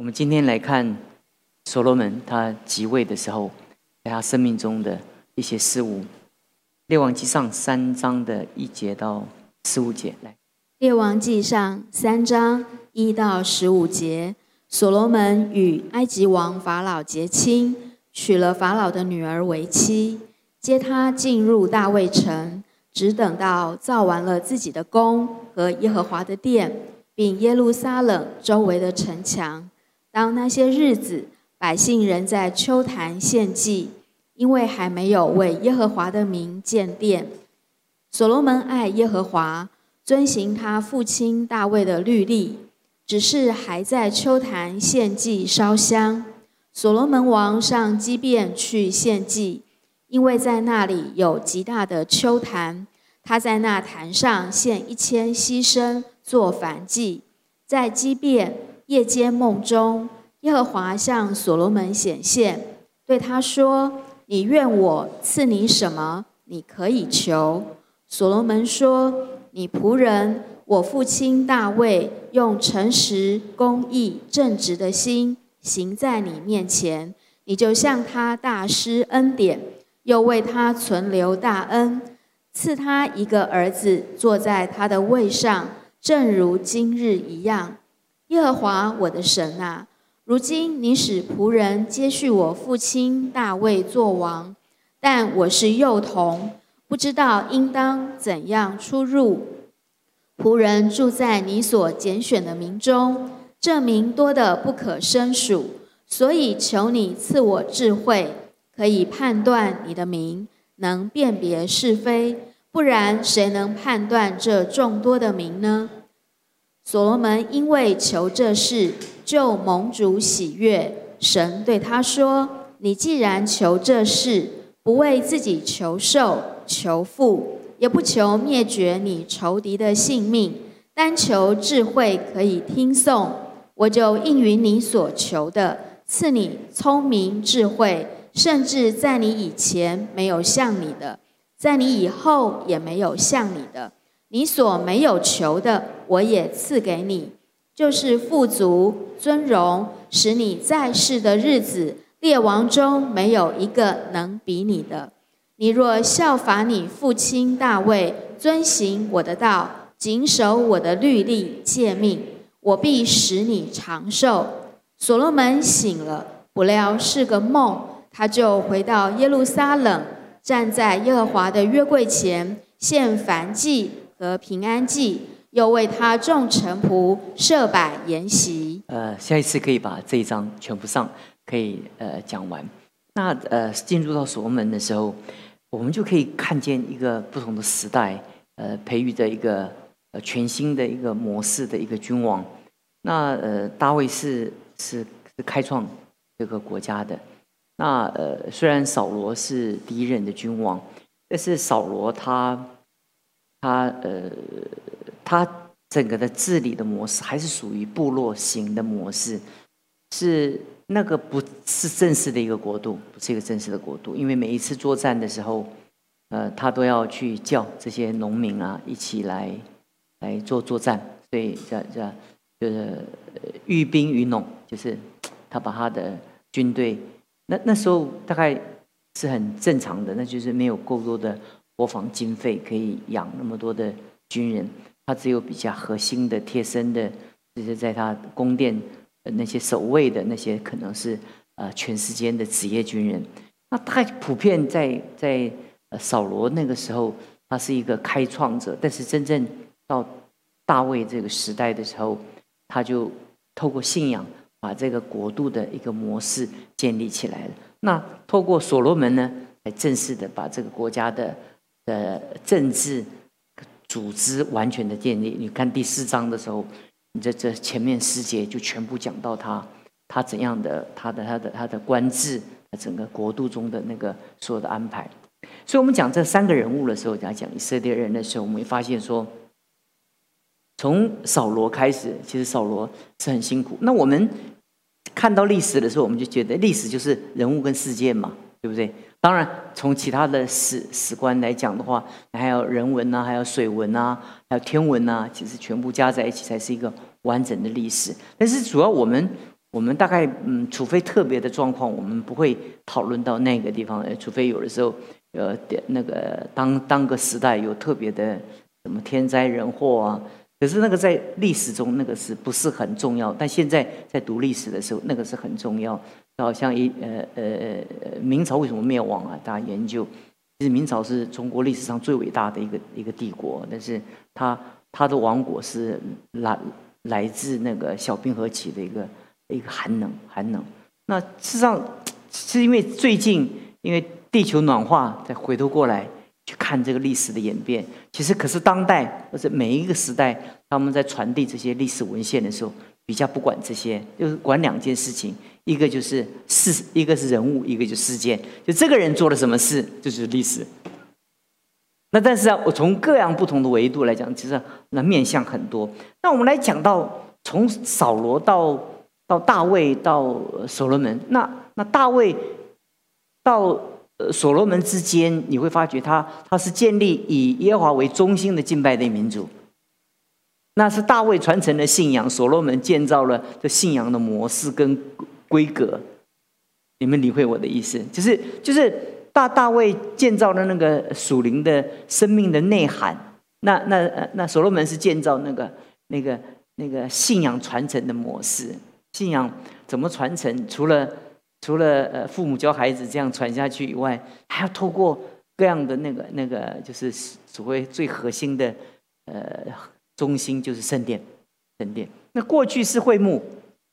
我们今天来看所罗门他即位的时候，在他生命中的一些事物。列王记上三章的一节到十五节，来。列王记上三章一到十五节，所罗门与埃及王法老结亲，娶了法老的女儿为妻，接他进入大卫城，只等到造完了自己的宫和耶和华的殿，并耶路撒冷周围的城墙。当那些日子，百姓仍在秋坛献祭，因为还没有为耶和华的名建殿。所罗门爱耶和华，遵行他父亲大卫的律例，只是还在秋坛献祭烧香。所罗门王上基变去献祭，因为在那里有极大的秋坛，他在那坛上献一千牺牲做燔祭，在基变。夜间梦中，耶和华向所罗门显现，对他说：“你愿我赐你什么？你可以求。”所罗门说：“你仆人我父亲大卫用诚实、公义、正直的心行在你面前，你就向他大施恩典，又为他存留大恩，赐他一个儿子坐在他的位上，正如今日一样。”耶和华我的神啊，如今你使仆人接续我父亲大卫做王，但我是幼童，不知道应当怎样出入。仆人住在你所拣选的民中，这名多的不可胜数，所以求你赐我智慧，可以判断你的名，能辨别是非。不然，谁能判断这众多的名呢？所罗门因为求这事，就蒙主喜悦。神对他说：“你既然求这事，不为自己求寿、求富，也不求灭绝你仇敌的性命，单求智慧可以听颂，我就应允你所求的，赐你聪明智慧，甚至在你以前没有像你的，在你以后也没有像你的。”你所没有求的，我也赐给你，就是富足、尊荣，使你在世的日子，列王中没有一个能比你的。你若效法你父亲大卫，遵行我的道，谨守我的律例诫命，我必使你长寿。所罗门醒了，不料是个梦，他就回到耶路撒冷，站在耶和华的约柜前，献燔祭。和平安祭，又为他众臣仆设摆筵席。呃，下一次可以把这一章全部上，可以呃讲完。那呃进入到所罗门的时候，我们就可以看见一个不同的时代，呃，培育的一个呃全新的一个模式的一个君王。那呃，大卫是是是开创这个国家的。那呃，虽然扫罗是第一任的君王，但是扫罗他。他呃，他整个的治理的模式还是属于部落型的模式，是那个不是正式的一个国度，不是一个正式的国度。因为每一次作战的时候，呃，他都要去叫这些农民啊一起来来做作战，所以叫叫就是寓兵于农，就是他把他的军队，那那时候大概是很正常的，那就是没有够多的。国防经费可以养那么多的军人，他只有比较核心的、贴身的，就是在他宫殿那些守卫的那些，可能是呃全世界的职业军人。那他普遍在在扫罗那个时候，他是一个开创者，但是真正到大卫这个时代的时候，他就透过信仰把这个国度的一个模式建立起来了。那透过所罗门呢，来正式的把这个国家的。的政治组织完全的建立。你看第四章的时候，你这这前面四节就全部讲到他他怎样的他的他的他的官制，整个国度中的那个所有的安排。所以我们讲这三个人物的时候，讲讲以色列人的时候，我们会发现说，从扫罗开始，其实扫罗是很辛苦。那我们看到历史的时候，我们就觉得历史就是人物跟事件嘛，对不对？当然，从其他的史史观来讲的话，还有人文呐，还有水文呐，还有天文呐，其实全部加在一起才是一个完整的历史。但是主要我们我们大概嗯，除非特别的状况，我们不会讨论到那个地方。除非有的时候，呃，那个当当个时代有特别的什么天灾人祸啊，可是那个在历史中那个是不是很重要？但现在在读历史的时候，那个是很重要。好像一呃呃呃，明朝为什么灭亡啊？大家研究，其实明朝是中国历史上最伟大的一个一个帝国，但是它它的亡国是来来自那个小冰河期的一个。一个寒冷，寒冷。那事实上是因为最近，因为地球暖化，再回头过来去看这个历史的演变。其实，可是当代或者每一个时代，他们在传递这些历史文献的时候，比较不管这些，就是管两件事情：一个就是事，一个是人物，一个就事件。就这个人做了什么事，就是历史。那但是啊，我从各样不同的维度来讲，其实那面向很多。那我们来讲到从扫罗到。到大卫到所罗门，那那大卫到所罗门之间，你会发觉他他是建立以耶华为中心的敬拜的民族。那是大卫传承的信仰，所罗门建造了这信仰的模式跟规格。你们理会我的意思？就是就是大大卫建造了那个属灵的生命的内涵。那那那所罗门是建造那个那个那个信仰传承的模式。信仰怎么传承？除了除了呃父母教孩子这样传下去以外，还要透过各样的那个那个，就是所谓最核心的呃中心，就是圣殿。圣殿那过去是会幕，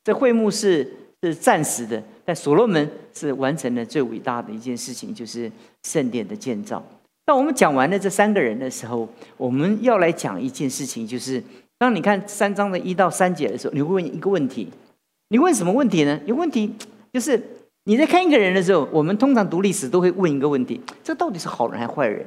这会幕是是暂时的，但所罗门是完成了最伟大的一件事情，就是圣殿的建造。当我们讲完了这三个人的时候，我们要来讲一件事情，就是当你看三章的一到三节的时候，你会问一个问题。你问什么问题呢？有问题就是你在看一个人的时候，我们通常读历史都会问一个问题：这到底是好人还是坏人？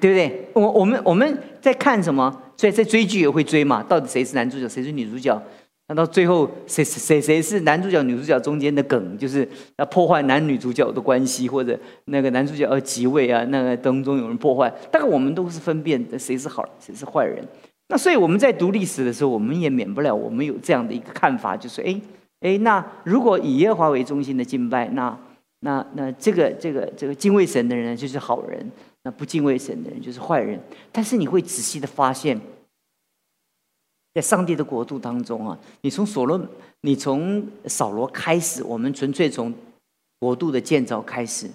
对不对？我我们我们在看什么？所以在追剧也会追嘛？到底谁是男主角，谁是女主角？那到最后谁谁谁是男主角、女主角中间的梗，就是要破坏男女主角的关系，或者那个男主角要即位啊，那个当中有人破坏。大概我们都是分辨谁是好人，谁是坏人。那所以我们在读历史的时候，我们也免不了我们有这样的一个看法，就是哎哎，那如果以耶和华为中心的敬拜，那那那这个这个这个敬畏神的人就是好人，那不敬畏神的人就是坏人。但是你会仔细的发现，在上帝的国度当中啊，你从所罗，你从扫罗开始，我们纯粹从国度的建造开始，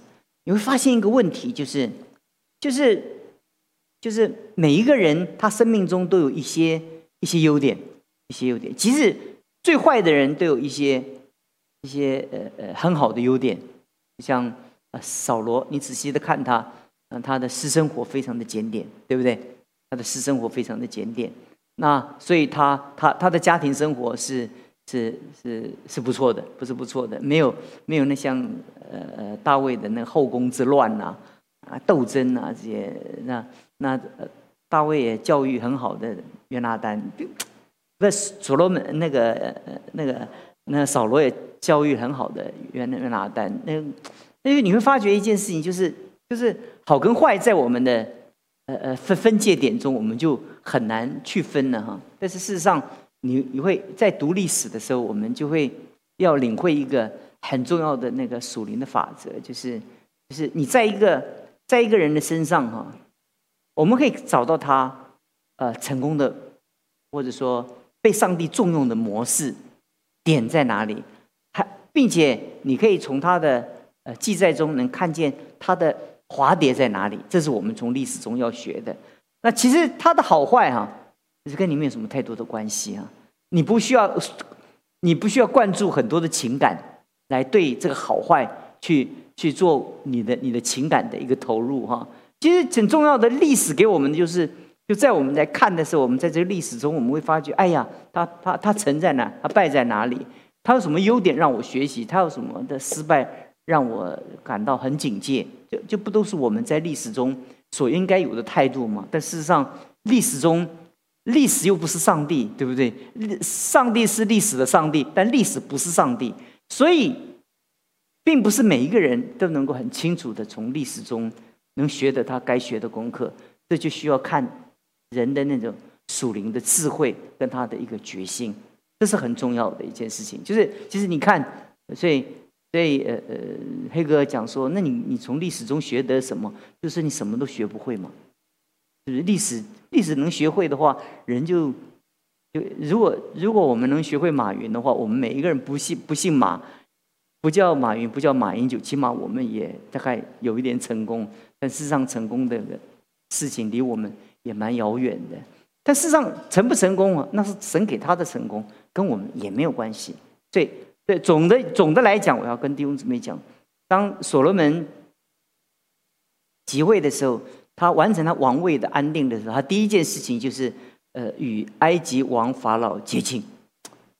你会发现一个问题，就是就是。就是每一个人，他生命中都有一些一些优点，一些优点。其实最坏的人都有一些一些呃呃很好的优点，像呃扫罗，你仔细的看他，嗯，他的私生活非常的检点，对不对？他的私生活非常的检点，那所以他他他的家庭生活是是是是不错的，不是不错的，没有没有那像呃呃大卫的那个后宫之乱呐啊斗争啊这些那。那大卫也教育很好的约拿丹，不是所罗门那个那个那扫罗也教育很好的约约拿丹。那因为你会发觉一件事情，就是就是好跟坏在我们的呃呃分分界点中，我们就很难去分了哈。但是事实上，你你会在读历史的时候，我们就会要领会一个很重要的那个属灵的法则，就是就是你在一个在一个人的身上哈。我们可以找到他，呃，成功的，或者说被上帝重用的模式点在哪里？还并且你可以从他的呃记载中能看见他的华蝶在哪里？这是我们从历史中要学的。那其实他的好坏哈，其实跟你没有什么太多的关系啊。你不需要，你不需要灌注很多的情感来对这个好坏去去做你的你的情感的一个投入哈。其实很重要的历史给我们的就是，就在我们在看的时候，我们在这个历史中，我们会发觉，哎呀，他他他成在哪？他败在哪里？他有什么优点让我学习？他有什么的失败让我感到很警戒？就就不都是我们在历史中所应该有的态度吗？但事实上，历史中历史又不是上帝，对不对？上帝是历史的上帝，但历史不是上帝，所以并不是每一个人都能够很清楚的从历史中。能学得他该学的功课，这就需要看人的那种属灵的智慧跟他的一个决心。这是很重要的一件事情。就是其实你看，所以所以呃呃，黑哥讲说，那你你从历史中学得什么？就是你什么都学不会嘛。就是历史历史能学会的话，人就就如果如果我们能学会马云的话，我们每一个人不姓不姓马，不叫马云，不叫马英九，起码我们也大概有一点成功。但事实上，成功的事情离我们也蛮遥远的。但事实上，成不成功啊？那是神给他的成功，跟我们也没有关系。所以，对总的总的来讲，我要跟弟兄姊妹讲，当所罗门即位的时候。他完成他王位的安定的时候，他第一件事情就是，呃，与埃及王法老结亲。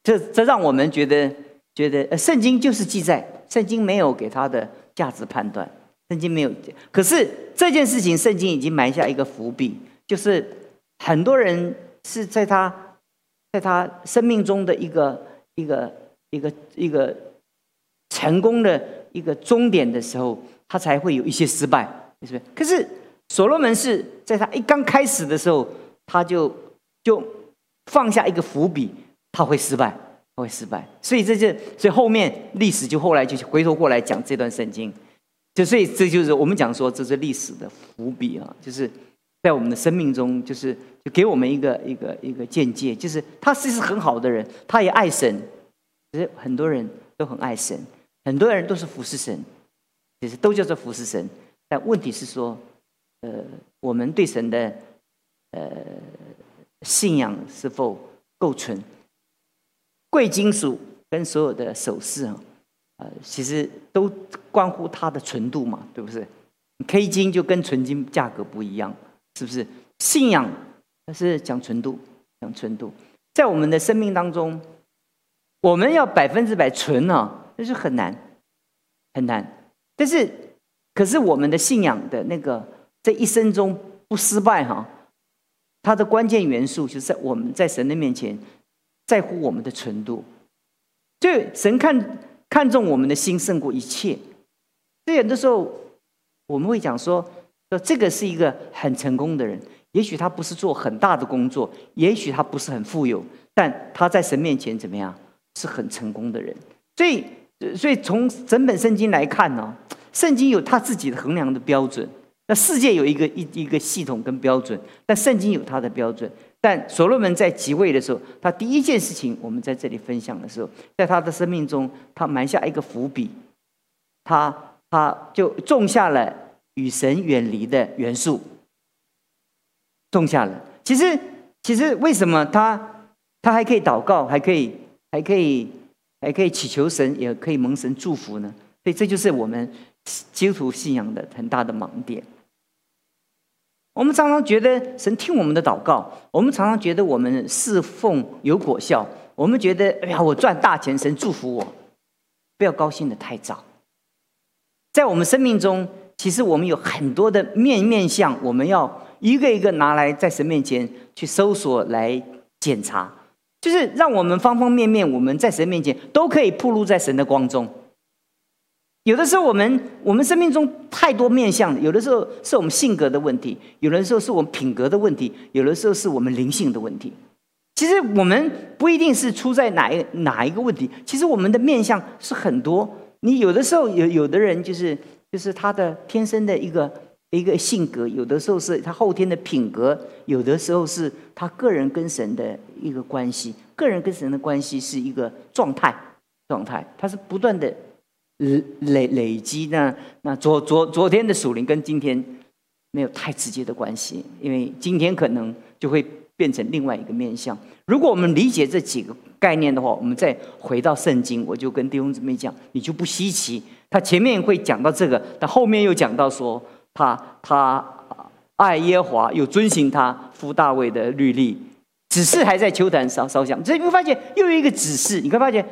这这让我们觉得，觉得呃，圣经就是记载，圣经没有给他的价值判断，圣经没有。可是这件事情，圣经已经埋下一个伏笔，就是很多人是在他，在他生命中的一个一个一个一个成功的一个终点的时候，他才会有一些失败，是不是？可是。所罗门是在他一刚开始的时候，他就就放下一个伏笔，他会失败，他会失败。所以这就所以后面历史就后来就回头过来讲这段圣经，就所以这就是我们讲说这是历史的伏笔啊，就是在我们的生命中，就是就给我们一个一个一个见解，就是他其实很好的人，他也爱神，其实很多人都很爱神，很多人都是服侍神，其实都叫做服侍神，但问题是说。呃，我们对神的呃信仰是否够纯？贵金属跟所有的首饰啊，呃，其实都关乎它的纯度嘛，对不对？K 金就跟纯金价格不一样，是不是？信仰它是讲纯度，讲纯度，在我们的生命当中，我们要百分之百纯啊，那是很难，很难。但是，可是我们的信仰的那个。这一生中不失败哈，它的关键元素就是在我们在神的面前在乎我们的纯度，就神看看重我们的心胜过一切。所以有的时候我们会讲说，说这个是一个很成功的人，也许他不是做很大的工作，也许他不是很富有，但他在神面前怎么样是很成功的人。所以，所以从整本圣经来看呢，圣经有他自己的衡量的标准。那世界有一个一一个系统跟标准，但圣经有它的标准。但所罗门在即位的时候，他第一件事情，我们在这里分享的时候，在他的生命中，他埋下一个伏笔，他他就种下了与神远离的元素，种下了。其实其实为什么他他还可以祷告，还可以还可以还可以祈求神，也可以蒙神祝福呢？所以这就是我们基督徒信仰的很大的盲点。我们常常觉得神听我们的祷告，我们常常觉得我们侍奉有果效，我们觉得哎呀，我赚大钱，神祝福我，不要高兴的太早。在我们生命中，其实我们有很多的面面相，我们要一个一个拿来在神面前去搜索来检查，就是让我们方方面面，我们在神面前都可以暴露在神的光中。有的时候，我们我们生命中太多面相，有的时候是我们性格的问题，有的时候是我们品格的问题，有的时候是我们灵性的问题。其实我们不一定是出在哪一哪一个问题，其实我们的面相是很多。你有的时候有有的人就是就是他的天生的一个一个性格，有的时候是他后天的品格，有的时候是他个人跟神的一个关系，个人跟神的关系是一个状态状态，它是不断的。累累累积呢？那昨昨昨天的属灵跟今天没有太直接的关系，因为今天可能就会变成另外一个面相。如果我们理解这几个概念的话，我们再回到圣经，我就跟弟兄姊妹讲，你就不稀奇。他前面会讲到这个，但后面又讲到说，他他爱耶和华，又遵循他夫大卫的律例，只是还在秋坛烧烧香。这你会发现又有一个指示，你会发现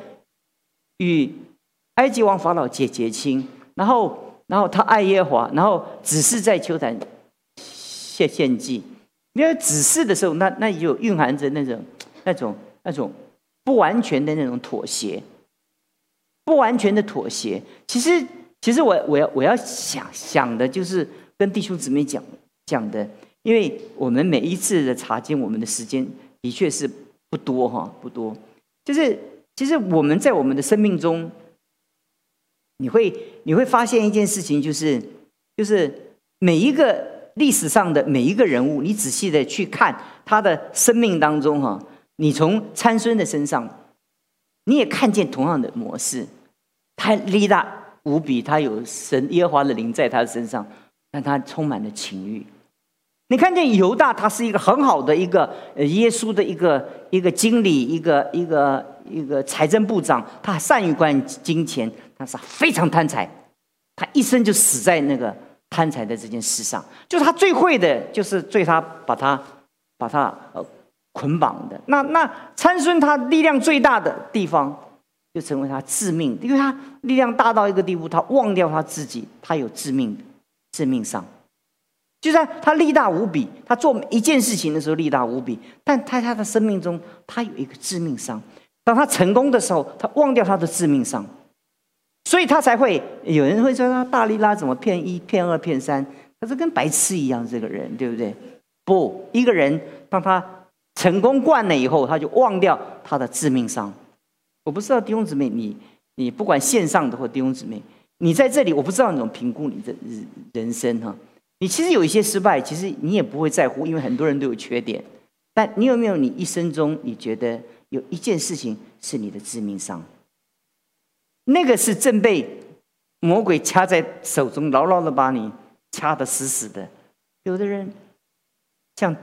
与。埃及王法老结结亲，然后，然后他爱耶和华，然后只是在秋坛献献祭。因为指示的时候，那那也有蕴含着那种、那种、那种不完全的那种妥协，不完全的妥协。其实，其实我我要我要想想的就是跟弟兄姊妹讲讲的，因为我们每一次的查经，我们的时间的确是不多哈，不多。就是其实我们在我们的生命中，你会你会发现一件事情，就是就是每一个历史上的每一个人物，你仔细的去看他的生命当中哈，你从参孙的身上，你也看见同样的模式，他力大无比，他有神耶和华的灵在他身上，但他充满了情欲。你看见犹大，他是一个很好的一个呃耶稣的一个一个经理，一个一个一个财政部长，他善于管金钱，但是非常贪财，他一生就死在那个贪财的这件事上。就是他最会的，就是对他把他把他呃捆绑的。那那参孙他力量最大的地方，就成为他致命，因为他力量大到一个地步，他忘掉他自己，他有致命致命伤。就算他力大无比，他做一件事情的时候力大无比，但在他的生命中，他有一个致命伤。当他成功的时候，他忘掉他的致命伤，所以他才会有人会说他大力拉怎么骗一骗二骗三，他是跟白痴一样，这个人对不对？不，一个人当他成功惯了以后，他就忘掉他的致命伤。我不知道弟兄姊妹，你你不管线上的或弟兄姊妹，你在这里，我不知道你怎么评估你的人人生哈。你其实有一些失败，其实你也不会在乎，因为很多人都有缺点。但你有没有你一生中你觉得有一件事情是你的致命伤？那个是正被魔鬼掐在手中，牢牢的把你掐得死死的。有的人像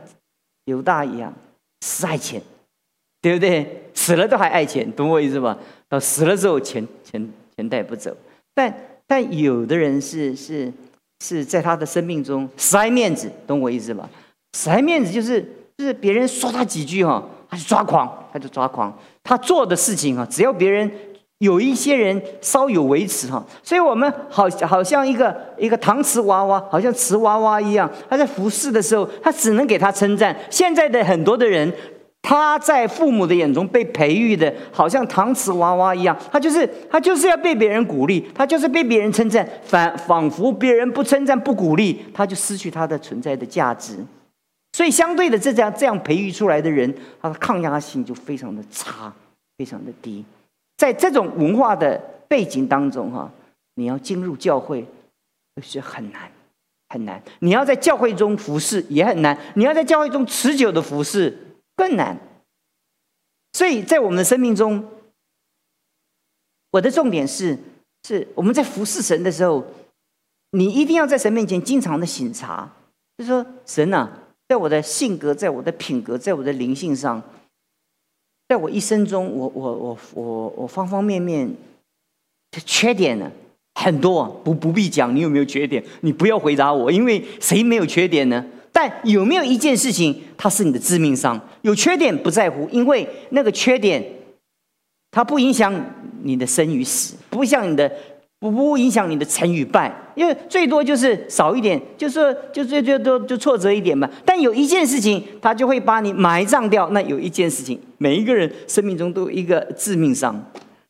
犹大一样，死爱钱，对不对？死了都还爱钱，懂我意思吧？到死了之后，钱钱钱带不走。但但有的人是是。是在他的生命中死爱面子，懂我意思吧？死爱面子就是就是别人说他几句哈，他就抓狂，他就抓狂。他做的事情啊，只要别人有一些人稍有维持哈，所以我们好好像一个一个搪瓷娃娃，好像瓷娃娃一样，他在服侍的时候，他只能给他称赞。现在的很多的人。他在父母的眼中被培育的，好像搪瓷娃娃一样，他就是他就是要被别人鼓励，他就是被别人称赞，反仿佛别人不称赞不鼓励，他就失去他的存在的价值。所以，相对的，这样这样培育出来的人，他的抗压性就非常的差，非常的低。在这种文化的背景当中，哈，你要进入教会是很难很难，你要在教会中服侍也很难，你要在教会中持久的服侍。更难，所以在我们的生命中，我的重点是：是我们在服侍神的时候，你一定要在神面前经常的醒察，就说神啊，在我的性格、在我的品格、在我的灵性上，在我一生中，我我我我我方方面面的缺点呢很多，不不必讲，你有没有缺点？你不要回答我，因为谁没有缺点呢？但有没有一件事情，它是你的致命伤？有缺点不在乎，因为那个缺点，它不影响你的生与死，不像你的不不影响你的成与败，因为最多就是少一点，就是就最最多就挫折一点嘛。但有一件事情，他就会把你埋葬掉。那有一件事情，每一个人生命中都有一个致命伤，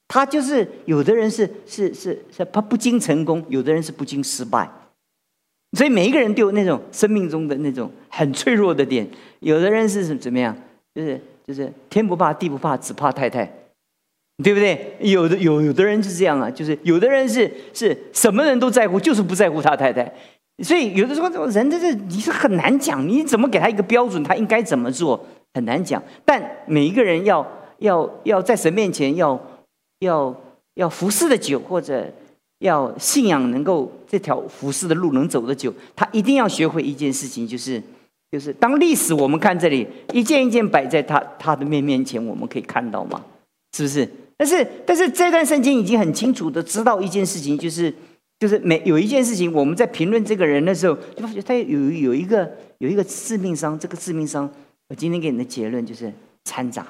他就是有的人是是是是他不经成功，有的人是不经失败。所以每一个人都有那种生命中的那种很脆弱的点。有的人是怎么样？就是就是天不怕地不怕，只怕太太，对不对？有的有有的人是这样啊，就是有的人是是什么人都在乎，就是不在乎他太太。所以有的时候人在这你是很难讲，你怎么给他一个标准，他应该怎么做很难讲。但每一个人要要要在神面前要要要服侍的久，或者。要信仰能够这条服侍的路能走得久，他一定要学会一件事情，就是就是当历史我们看这里一件一件摆在他他的面面前，我们可以看到吗？是不是？但是但是这段圣经已经很清楚的知道一件事情，就是就是每有一件事情，我们在评论这个人的时候，就发觉他有有一个有一个致命伤。这个致命伤，我今天给你的结论就是掺杂，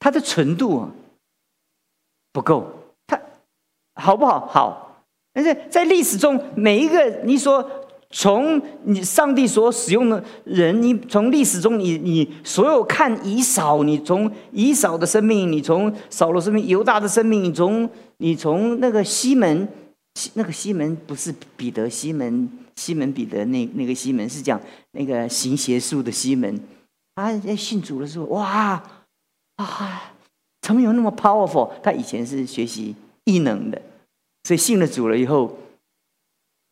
它的纯度啊不够。他好不好？好，但是在历史中，每一个你说从你上帝所使用的人，你从历史中，你你所有看以扫，你从以扫的生命，你从扫罗生命，犹大的生命，你从你从那个西门，那个西门不是彼得西门，西门彼得那那个西门是讲那个行邪术的西门，他在信主的时候，哇啊！怎么有那么 powerful？他以前是学习异能的，所以信了主了以后，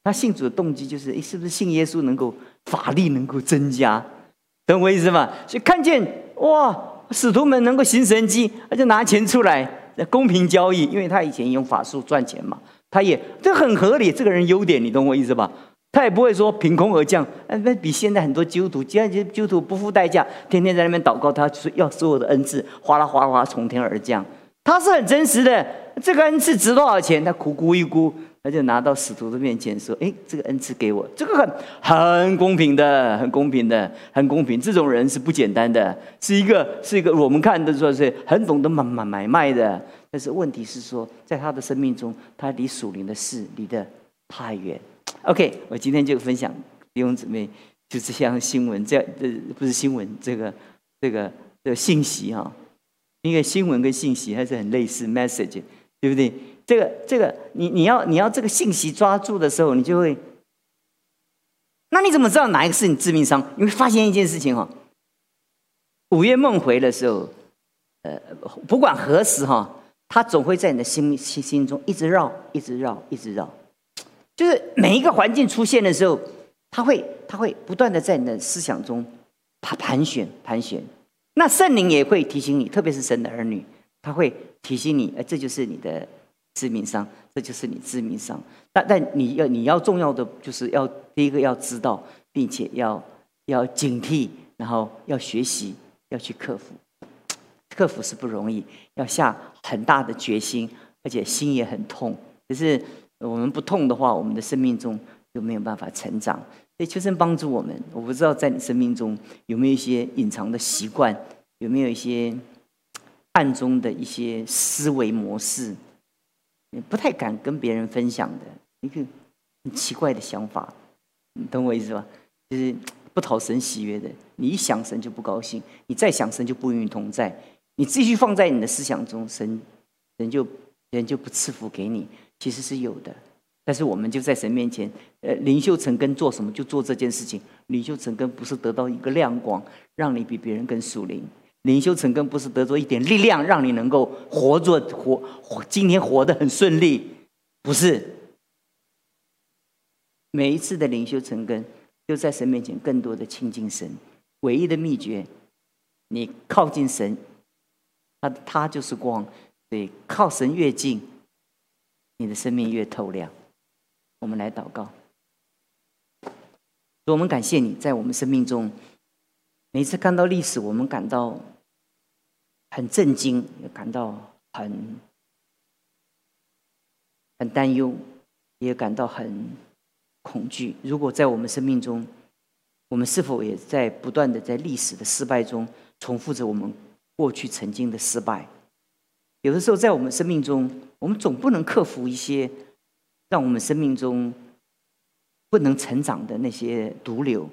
他信主的动机就是：诶，是不是信耶稣能够法力能够增加？懂我意思吗？所以看见哇，使徒们能够行神迹，他就拿钱出来公平交易，因为他以前用法术赚钱嘛，他也这很合理。这个人优点，你懂我意思吧？他也不会说凭空而降，那比现在很多基督徒，现在基督徒不付代价，天天在那边祷告，他就是要所有的恩赐哗啦哗啦哗从天而降。他是很真实的，这个恩赐值多少钱？他苦估一估，他就拿到使徒的面前说：“哎，这个恩赐给我，这个很很公平的，很公平的，很公平。这种人是不简单的，是一个是一个我们看的说是很懂得买买买卖的。但是问题是说，在他的生命中，他离属灵的事离得太远。” OK，我今天就分享弟兄姊妹，就这项新闻，这呃不是新闻，这个这个这个信息哈，因为新闻跟信息还是很类似，message 对不对？这个这个你你要你要这个信息抓住的时候，你就会，那你怎么知道哪一个是你致命伤？你会发现一件事情哈，午夜梦回的时候，呃，不管何时哈，它总会在你的心心心中一直绕，一直绕，一直绕。就是每一个环境出现的时候，他会他会不断的在你的思想中盘盘旋盘旋。那圣灵也会提醒你，特别是神的儿女，他会提醒你，哎，这就是你的致命伤，这就是你致命伤。但但你要你要重要的就是要第一个要知道，并且要要警惕，然后要学习，要去克服。克服是不容易，要下很大的决心，而且心也很痛，可是。我们不痛的话，我们的生命中就没有办法成长。所以求神帮助我们。我不知道在你生命中有没有一些隐藏的习惯，有没有一些暗中的一些思维模式，不太敢跟别人分享的一个很奇怪的想法，你懂我意思吧？就是不讨神喜悦的。你一想神就不高兴，你再想神就不与你同在。你继续放在你的思想中，神人就人就不赐福给你。其实是有的，但是我们就在神面前，呃，灵修成根做什么就做这件事情。灵修成根不是得到一个亮光，让你比别人更属灵；领袖成根不是得着一点力量，让你能够活着活活今天活得很顺利，不是。每一次的领袖成根，就在神面前更多的亲近神。唯一的秘诀，你靠近神，他他就是光，所以靠神越近。你的生命越透亮，我们来祷告。我们感谢你在我们生命中，每次看到历史，我们感到很震惊，也感到很很担忧，也感到很恐惧。如果在我们生命中，我们是否也在不断的在历史的失败中重复着我们过去曾经的失败？有的时候，在我们生命中，我们总不能克服一些让我们生命中不能成长的那些毒瘤。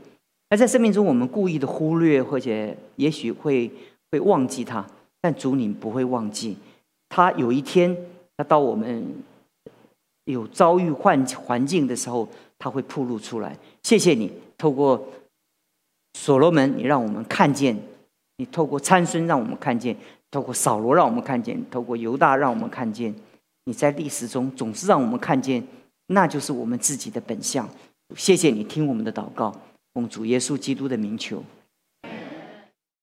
而在生命中，我们故意的忽略，或者也许会会忘记他。但主，你不会忘记他。有一天，他到我们有遭遇环环境的时候，他会暴露出来。谢谢你，透过所罗门，你让我们看见；你透过参孙，让我们看见。透过扫罗让我们看见，透过犹大让我们看见，你在历史中总是让我们看见，那就是我们自己的本相。谢谢你听我们的祷告，主耶稣基督的名求。